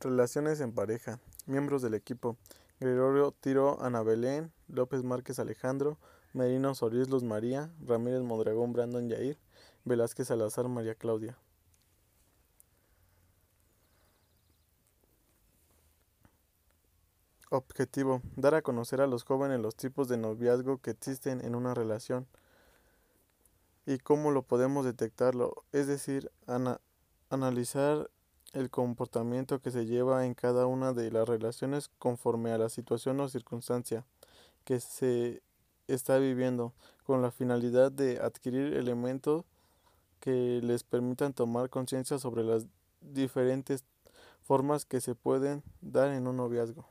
Relaciones en pareja. Miembros del equipo. Gregorio Tiro Ana Belén, López Márquez Alejandro, Merino Solís Luz María, Ramírez Mondragón Brandon Yair, Velázquez Salazar María Claudia. Objetivo. Dar a conocer a los jóvenes los tipos de noviazgo que existen en una relación y cómo lo podemos detectarlo, es decir, ana analizar el comportamiento que se lleva en cada una de las relaciones conforme a la situación o circunstancia que se está viviendo, con la finalidad de adquirir elementos que les permitan tomar conciencia sobre las diferentes formas que se pueden dar en un noviazgo.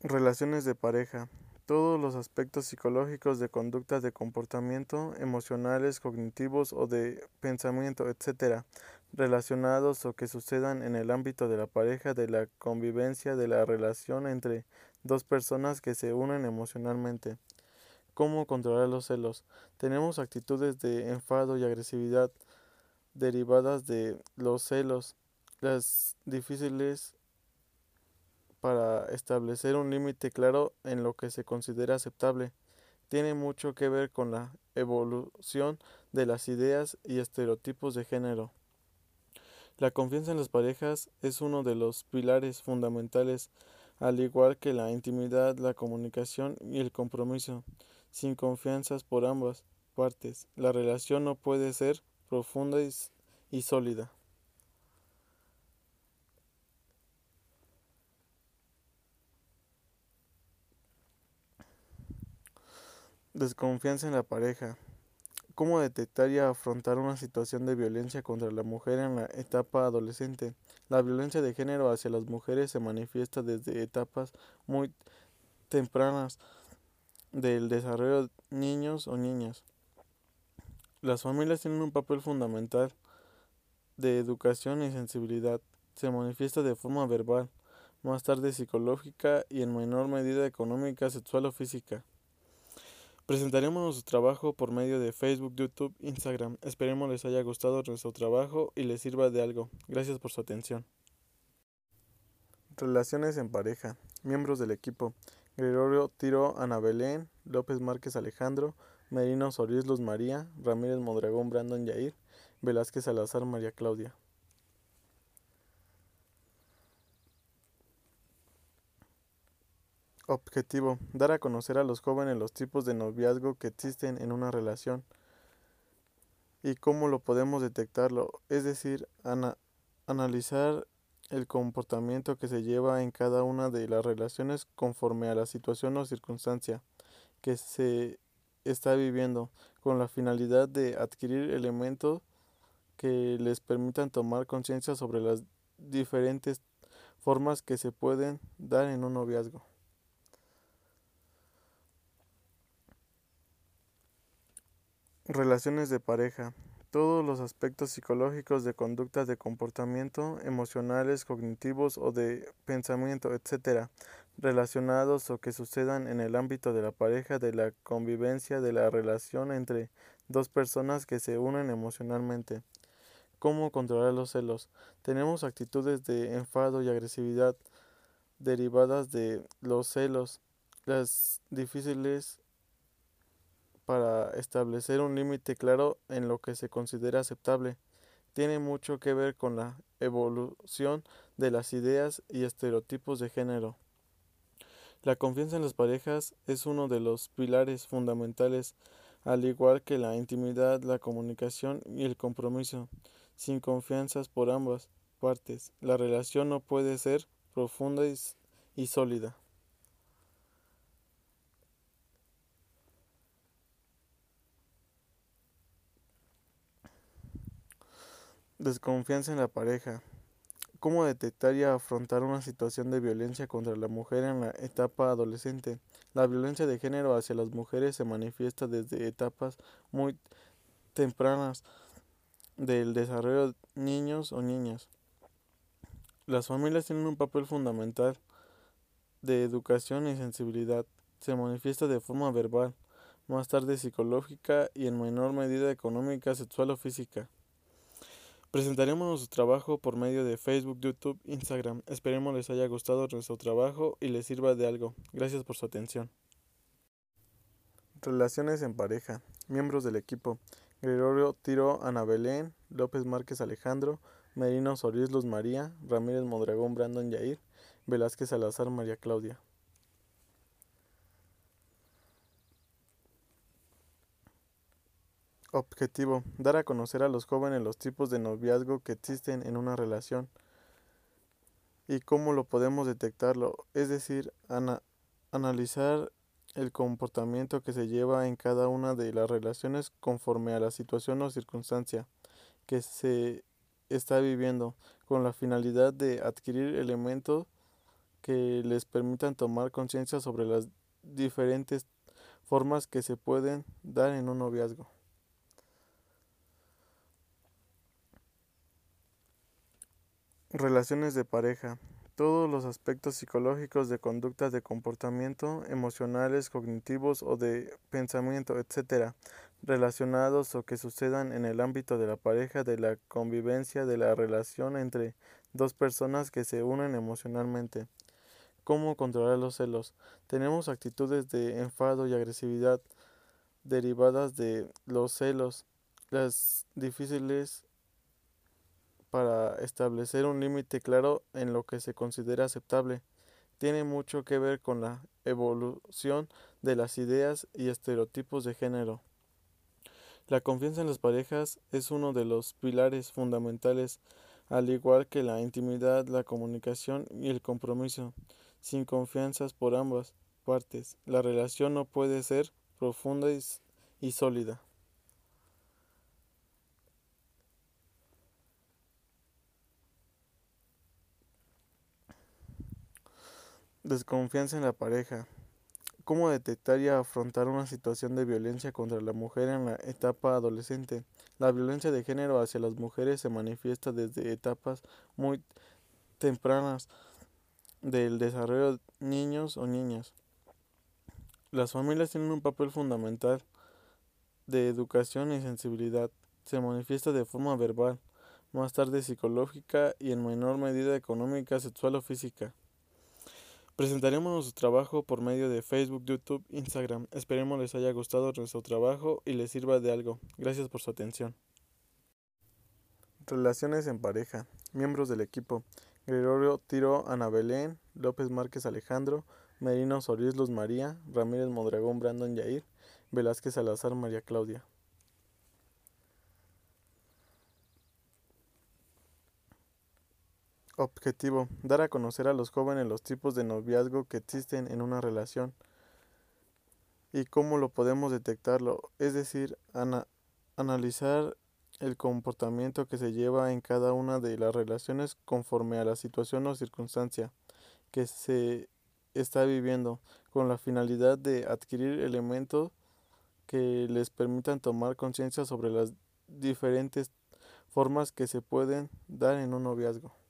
Relaciones de pareja. Todos los aspectos psicológicos de conductas de comportamiento, emocionales, cognitivos o de pensamiento, etc., relacionados o que sucedan en el ámbito de la pareja, de la convivencia, de la relación entre dos personas que se unen emocionalmente. ¿Cómo controlar los celos? Tenemos actitudes de enfado y agresividad derivadas de los celos, las difíciles para establecer un límite claro en lo que se considera aceptable. Tiene mucho que ver con la evolución de las ideas y estereotipos de género. La confianza en las parejas es uno de los pilares fundamentales, al igual que la intimidad, la comunicación y el compromiso. Sin confianzas por ambas partes, la relación no puede ser profunda y, sólida. Desconfianza en la pareja. ¿Cómo detectar y afrontar una situación de violencia contra la mujer en la etapa adolescente? La violencia de género hacia las mujeres se manifiesta desde etapas muy tempranas del desarrollo de niños o niñas. Las familias tienen un papel fundamental de educación y sensibilidad. Se manifiesta de forma verbal, más tarde psicológica y en menor medida económica, sexual o física. Presentaremos nuestro trabajo por medio de Facebook, YouTube, Instagram. Esperemos les haya gustado nuestro trabajo y les sirva de algo. Gracias por su atención. Relaciones en pareja. Miembros del equipo. Gregorio Tiro Ana Belén, López Márquez Alejandro, Merino Solís Luz María, Ramírez Mondragón Brandon Yair, Velázquez Salazar María Claudia. Objetivo. Dar a conocer a los jóvenes los tipos de noviazgo que existen en una relación y cómo lo podemos detectarlo, es decir, analizar el comportamiento que se lleva en cada una de las relaciones conforme a la situación o circunstancia que se está viviendo, con la finalidad de adquirir elementos que les permitan tomar conciencia sobre las diferentes formas que se pueden dar en un noviazgo. Relaciones de pareja. Todos los aspectos psicológicos de conductas de comportamiento, emocionales, cognitivos o de pensamiento, etc., relacionados o que sucedan en el ámbito de la pareja, de la convivencia, de la relación entre dos personas que se unen emocionalmente. ¿Cómo controlar los celos? Tenemos actitudes de enfado y agresividad derivadas de los celos, las difíciles para establecer un límite claro en lo que se considera aceptable. Tiene mucho que ver con la evolución de las ideas y estereotipos de género. La confianza en las parejas es uno de los pilares fundamentales, al igual que la intimidad, la comunicación y el compromiso. Sin confianzas por ambas partes, la relación no puede ser profunda y, sólida. Desconfianza en la pareja. ¿Cómo detectar y afrontar una situación de violencia contra la mujer en la etapa adolescente? La violencia de género hacia las mujeres se manifiesta desde etapas muy tempranas del desarrollo de niños o niñas. Las familias tienen un papel fundamental de educación y sensibilidad. Se manifiesta de forma verbal, más tarde psicológica y en menor medida económica, sexual o física. Presentaremos nuestro trabajo por medio de Facebook, YouTube, Instagram. Esperemos les haya gustado nuestro trabajo y les sirva de algo. Gracias por su atención. Relaciones en pareja. Miembros del equipo. Gregorio Tiro Ana Belén, López Márquez Alejandro, Merino Solís Luz María, Ramírez Mondragón Brandon Yair, Velázquez Salazar María Claudia. Objetivo: dar a conocer a los jóvenes los tipos de noviazgo que existen en una relación y cómo lo podemos detectarlo, es decir, analizar el comportamiento que se lleva en cada una de las relaciones conforme a la situación o circunstancia que se está viviendo, con la finalidad de adquirir elementos que les permitan tomar conciencia sobre las diferentes formas que se pueden dar en un noviazgo. Relaciones de pareja. Todos los aspectos psicológicos de conductas de comportamiento, emocionales, cognitivos o de pensamiento, etc., relacionados o que sucedan en el ámbito de la pareja, de la convivencia, de la relación entre dos personas que se unen emocionalmente. ¿Cómo controlar los celos? Tenemos actitudes de enfado y agresividad derivadas de los celos, las difíciles para establecer un límite claro en lo que se considera aceptable. Tiene mucho que ver con la evolución de las ideas y estereotipos de género. La confianza en las parejas es uno de los pilares fundamentales, al igual que la intimidad, la comunicación y el compromiso. Sin confianzas por ambas partes, la relación no puede ser profunda y, sólida. Desconfianza en la pareja. ¿Cómo detectar y afrontar una situación de violencia contra la mujer en la etapa adolescente? La violencia de género hacia las mujeres se manifiesta desde etapas muy tempranas del desarrollo de niños o niñas. Las familias tienen un papel fundamental de educación y sensibilidad. Se manifiesta de forma verbal, más tarde psicológica y en menor medida económica, sexual o física. Presentaremos nuestro trabajo por medio de Facebook, YouTube, Instagram. Esperemos les haya gustado nuestro trabajo y les sirva de algo. Gracias por su atención. Relaciones en pareja. Miembros del equipo. Gregorio Tiro Ana Belén, López Márquez Alejandro, Merino Solís Luz María, Ramírez Mondragón Brandon Yair, Velázquez Salazar María Claudia. Objetivo: dar a conocer a los jóvenes los tipos de noviazgo que existen en una relación y cómo lo podemos detectarlo, es decir, analizar el comportamiento que se lleva en cada una de las relaciones conforme a la situación o circunstancia que se está viviendo, con la finalidad de adquirir elementos que les permitan tomar conciencia sobre las diferentes formas que se pueden dar en un noviazgo.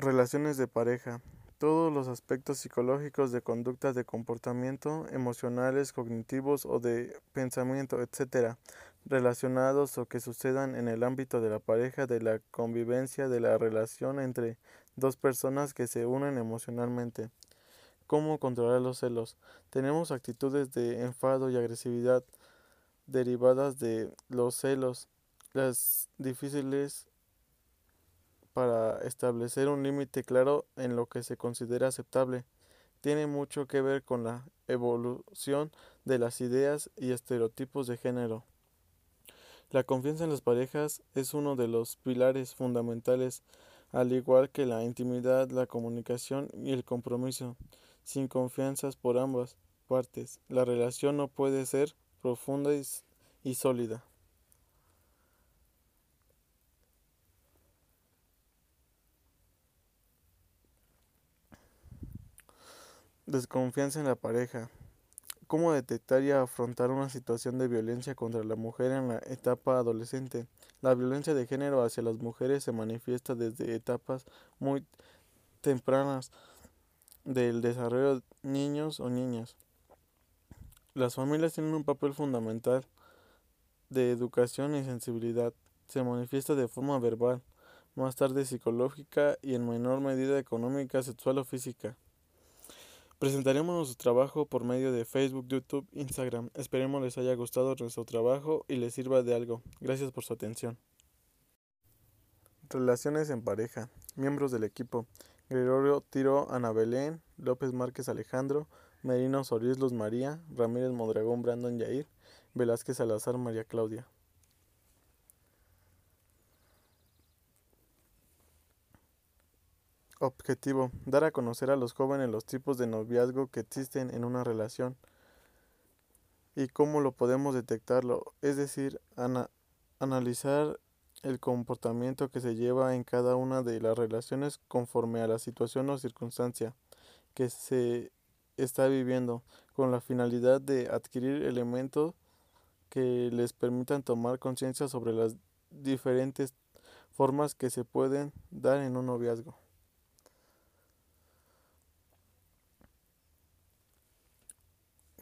Relaciones de pareja. Todos los aspectos psicológicos de conductas de comportamiento, emocionales, cognitivos o de pensamiento, etc., relacionados o que sucedan en el ámbito de la pareja, de la convivencia, de la relación entre dos personas que se unen emocionalmente. ¿Cómo controlar los celos? Tenemos actitudes de enfado y agresividad derivadas de los celos, las difíciles para establecer un límite claro en lo que se considera aceptable. Tiene mucho que ver con la evolución de las ideas y estereotipos de género. La confianza en las parejas es uno de los pilares fundamentales, al igual que la intimidad, la comunicación y el compromiso. Sin confianzas por ambas partes, la relación no puede ser profunda y sólida. Desconfianza en la pareja. ¿Cómo detectar y afrontar una situación de violencia contra la mujer en la etapa adolescente? La violencia de género hacia las mujeres se manifiesta desde etapas muy tempranas del desarrollo de niños o niñas. Las familias tienen un papel fundamental de educación y sensibilidad. Se manifiesta de forma verbal, más tarde psicológica y en menor medida económica, sexual o física. Presentaremos nuestro trabajo por medio de Facebook, YouTube, Instagram. Esperemos les haya gustado nuestro trabajo y les sirva de algo. Gracias por su atención. Relaciones en pareja. Miembros del equipo. Gregorio Tiro Ana Belén, López Márquez Alejandro, Merino Solís Luz María, Ramírez Modragón Brandon Yair, Velázquez Salazar María Claudia. Objetivo: dar a conocer a los jóvenes los tipos de noviazgo que existen en una relación y cómo lo podemos detectarlo, es decir, analizar el comportamiento que se lleva en cada una de las relaciones conforme a la situación o circunstancia que se está viviendo, con la finalidad de adquirir elementos que les permitan tomar conciencia sobre las diferentes formas que se pueden dar en un noviazgo.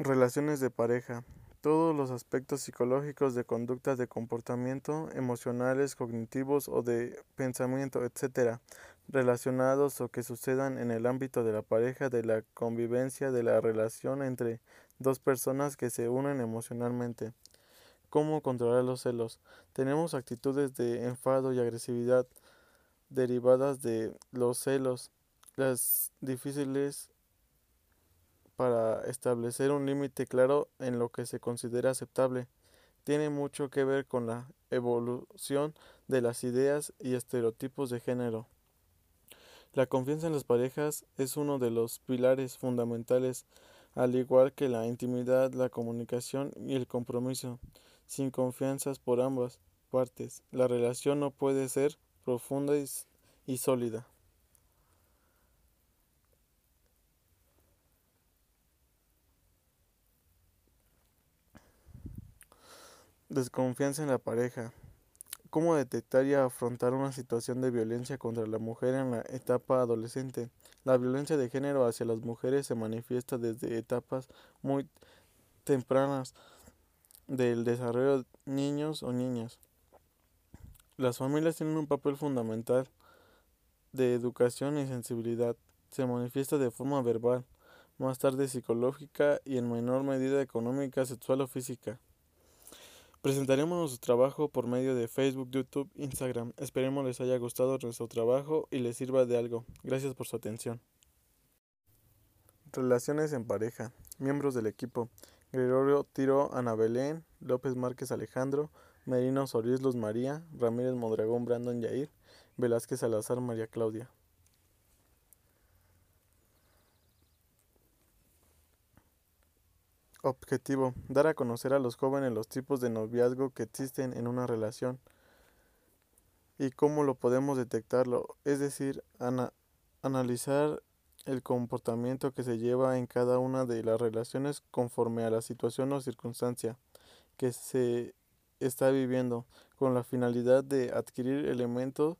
Relaciones de pareja. Todos los aspectos psicológicos de conductas de comportamiento, emocionales, cognitivos o de pensamiento, etc., relacionados o que sucedan en el ámbito de la pareja, de la convivencia, de la relación entre dos personas que se unen emocionalmente. ¿Cómo controlar los celos? Tenemos actitudes de enfado y agresividad derivadas de los celos, las difíciles para establecer un límite claro en lo que se considera aceptable. Tiene mucho que ver con la evolución de las ideas y estereotipos de género. La confianza en las parejas es uno de los pilares fundamentales, al igual que la intimidad, la comunicación y el compromiso. Sin confianzas por ambas partes, la relación no puede ser profunda y, sólida. Desconfianza en la pareja. ¿Cómo detectar y afrontar una situación de violencia contra la mujer en la etapa adolescente? La violencia de género hacia las mujeres se manifiesta desde etapas muy tempranas del desarrollo de niños o niñas. Las familias tienen un papel fundamental de educación y sensibilidad. Se manifiesta de forma verbal, más tarde psicológica y en menor medida económica, sexual o física. Presentaremos nuestro trabajo por medio de Facebook, YouTube, Instagram. Esperemos les haya gustado nuestro trabajo y les sirva de algo. Gracias por su atención. Relaciones en pareja. Miembros del equipo. Gregorio Tiro Ana Belén, López Márquez Alejandro, Merino Solís Luz María, Ramírez Modragón Brandon Yair, Velázquez Salazar María Claudia. Objetivo: dar a conocer a los jóvenes los tipos de noviazgo que existen en una relación y cómo lo podemos detectarlo, es decir, analizar el comportamiento que se lleva en cada una de las relaciones conforme a la situación o circunstancia que se está viviendo, con la finalidad de adquirir elementos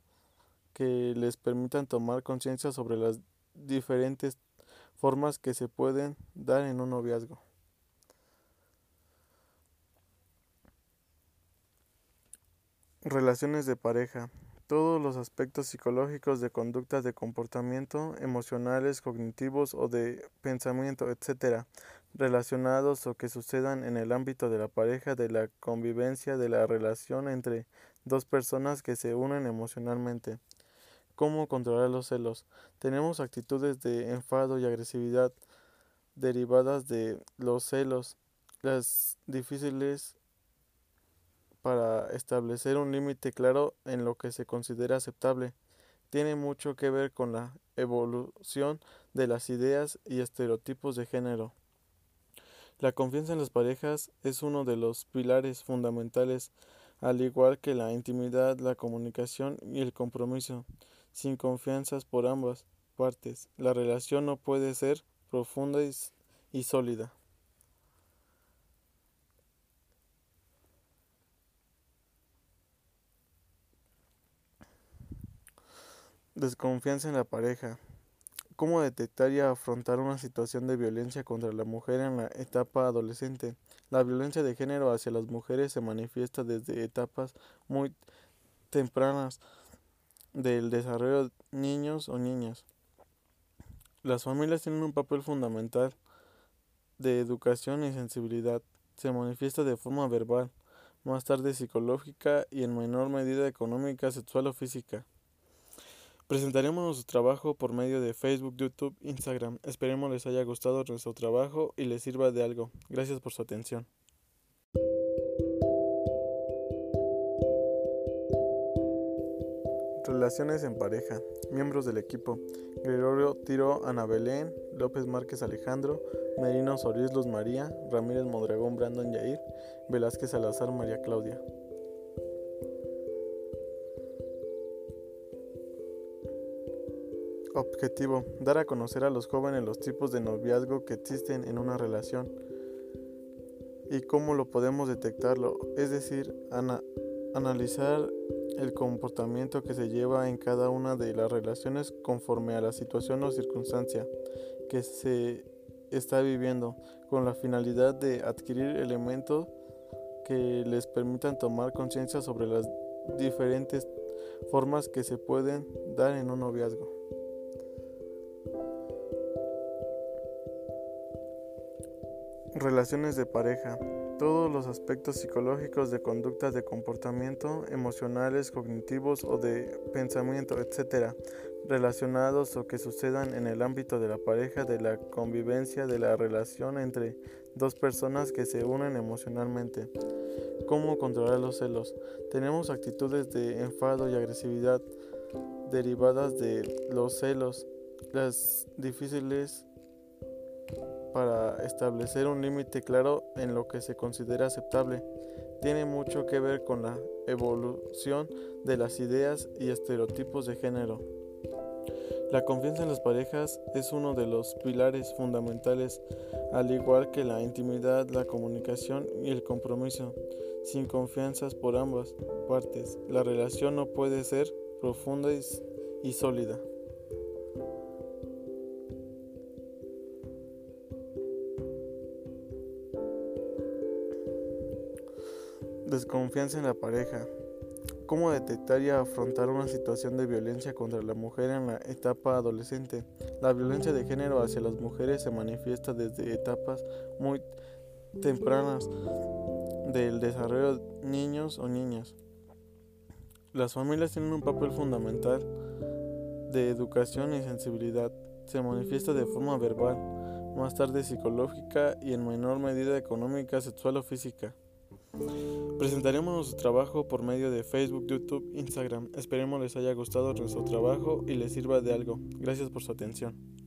que les permitan tomar conciencia sobre las diferentes formas que se pueden dar en un noviazgo. Relaciones de pareja. Todos los aspectos psicológicos de conductas de comportamiento, emocionales, cognitivos o de pensamiento, etc., relacionados o que sucedan en el ámbito de la pareja, de la convivencia, de la relación entre dos personas que se unen emocionalmente. ¿Cómo controlar los celos? Tenemos actitudes de enfado y agresividad derivadas de los celos, las difíciles para establecer un límite claro en lo que se considera aceptable. Tiene mucho que ver con la evolución de las ideas y estereotipos de género. La confianza en las parejas es uno de los pilares fundamentales, al igual que la intimidad, la comunicación y el compromiso. Sin confianzas por ambas partes, la relación no puede ser profunda y sólida. Desconfianza en la pareja. ¿Cómo detectar y afrontar una situación de violencia contra la mujer en la etapa adolescente? La violencia de género hacia las mujeres se manifiesta desde etapas muy tempranas del desarrollo de niños o niñas. Las familias tienen un papel fundamental de educación y sensibilidad. Se manifiesta de forma verbal, más tarde psicológica y en menor medida económica, sexual o física. Presentaremos nuestro trabajo por medio de Facebook, YouTube, Instagram. Esperemos les haya gustado nuestro trabajo y les sirva de algo. Gracias por su atención. Relaciones en pareja. Miembros del equipo. Gregorio Tiro Ana Belén, López Márquez Alejandro, Merino Solís Luz María, Ramírez Modragón Brandon Yair, Velázquez Salazar María Claudia. Objetivo: dar a conocer a los jóvenes los tipos de noviazgo que existen en una relación y cómo lo podemos detectarlo, es decir, analizar el comportamiento que se lleva en cada una de las relaciones conforme a la situación o circunstancia que se está viviendo, con la finalidad de adquirir elementos que les permitan tomar conciencia sobre las diferentes formas que se pueden dar en un noviazgo. Relaciones de pareja. Todos los aspectos psicológicos de conductas de comportamiento, emocionales, cognitivos o de pensamiento, etc., relacionados o que sucedan en el ámbito de la pareja, de la convivencia, de la relación entre dos personas que se unen emocionalmente. ¿Cómo controlar los celos? Tenemos actitudes de enfado y agresividad derivadas de los celos, las difíciles para establecer un límite claro en lo que se considera aceptable. Tiene mucho que ver con la evolución de las ideas y estereotipos de género. La confianza en las parejas es uno de los pilares fundamentales, al igual que la intimidad, la comunicación y el compromiso. Sin confianza por ambas partes, la relación no puede ser profunda y sólida. Desconfianza en la pareja. ¿Cómo detectar y afrontar una situación de violencia contra la mujer en la etapa adolescente? La violencia de género hacia las mujeres se manifiesta desde etapas muy tempranas del desarrollo de niños o niñas. Las familias tienen un papel fundamental de educación y sensibilidad. Se manifiesta de forma verbal, más tarde psicológica y en menor medida económica, sexual o física. Presentaremos nuestro trabajo por medio de Facebook, YouTube, Instagram. Esperemos les haya gustado nuestro trabajo y les sirva de algo. Gracias por su atención.